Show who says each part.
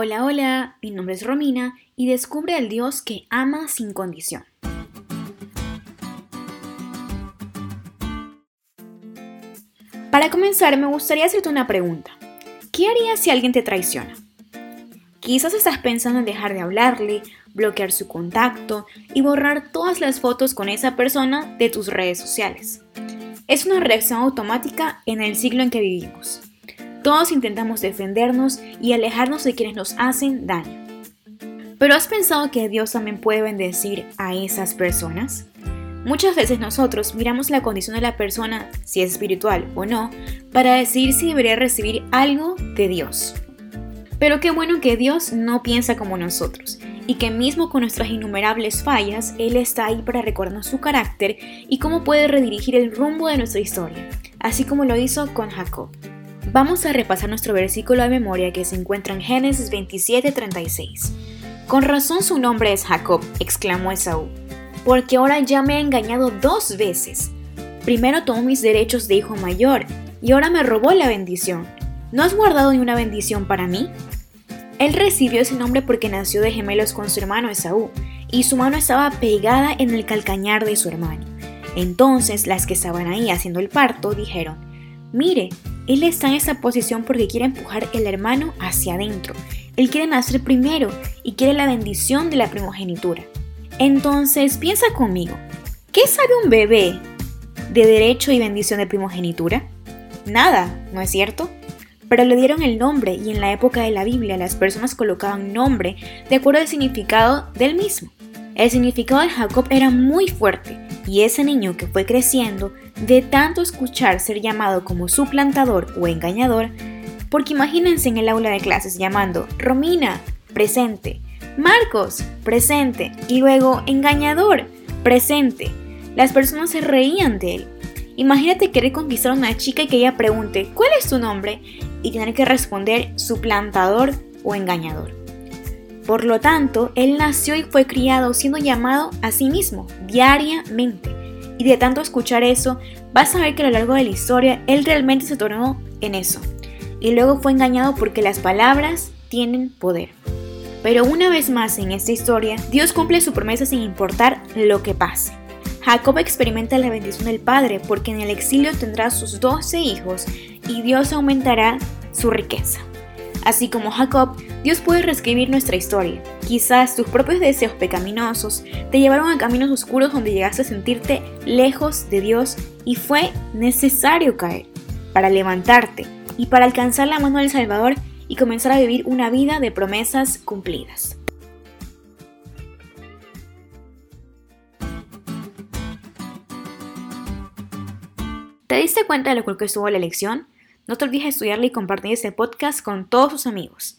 Speaker 1: Hola, hola, mi nombre es Romina y descubre al Dios que ama sin condición. Para comenzar, me gustaría hacerte una pregunta. ¿Qué harías si alguien te traiciona? Quizás estás pensando en dejar de hablarle, bloquear su contacto y borrar todas las fotos con esa persona de tus redes sociales. Es una reacción automática en el siglo en que vivimos. Todos intentamos defendernos y alejarnos de quienes nos hacen daño. Pero ¿has pensado que Dios también puede bendecir a esas personas? Muchas veces nosotros miramos la condición de la persona, si es espiritual o no, para decidir si debería recibir algo de Dios. Pero qué bueno que Dios no piensa como nosotros y que mismo con nuestras innumerables fallas, Él está ahí para recordarnos su carácter y cómo puede redirigir el rumbo de nuestra historia, así como lo hizo con Jacob. Vamos a repasar nuestro versículo de memoria que se encuentra en Génesis 27:36. Con razón su nombre es Jacob, exclamó Esaú, porque ahora ya me ha engañado dos veces. Primero tomó mis derechos de hijo mayor y ahora me robó la bendición. ¿No has guardado ni una bendición para mí? Él recibió ese nombre porque nació de gemelos con su hermano Esaú, y su mano estaba pegada en el calcañar de su hermano. Entonces las que estaban ahí haciendo el parto dijeron, Mire, él está en esa posición porque quiere empujar el hermano hacia adentro. Él quiere nacer primero y quiere la bendición de la primogenitura. Entonces, piensa conmigo, ¿qué sabe un bebé de derecho y bendición de primogenitura? Nada, ¿no es cierto? Pero le dieron el nombre y en la época de la Biblia las personas colocaban nombre de acuerdo al significado del mismo. El significado de Jacob era muy fuerte y ese niño que fue creciendo, de tanto escuchar ser llamado como suplantador o engañador, porque imagínense en el aula de clases llamando Romina, presente, Marcos, presente, y luego engañador, presente. Las personas se reían de él. Imagínate querer conquistar a una chica y que ella pregunte, ¿cuál es tu nombre? Y tener que responder suplantador o engañador. Por lo tanto, él nació y fue criado siendo llamado a sí mismo diariamente. Y de tanto escuchar eso, vas a ver que a lo largo de la historia él realmente se tornó en eso. Y luego fue engañado porque las palabras tienen poder. Pero una vez más en esta historia, Dios cumple su promesa sin importar lo que pase. Jacob experimenta la bendición del Padre porque en el exilio tendrá sus doce hijos y Dios aumentará su riqueza. Así como Jacob, Dios puede reescribir nuestra historia. Quizás tus propios deseos pecaminosos te llevaron a caminos oscuros donde llegaste a sentirte lejos de Dios y fue necesario caer para levantarte y para alcanzar la mano del Salvador y comenzar a vivir una vida de promesas cumplidas. ¿Te diste cuenta de lo que estuvo la elección? No te olvides de estudiarle y compartir este podcast con todos tus amigos.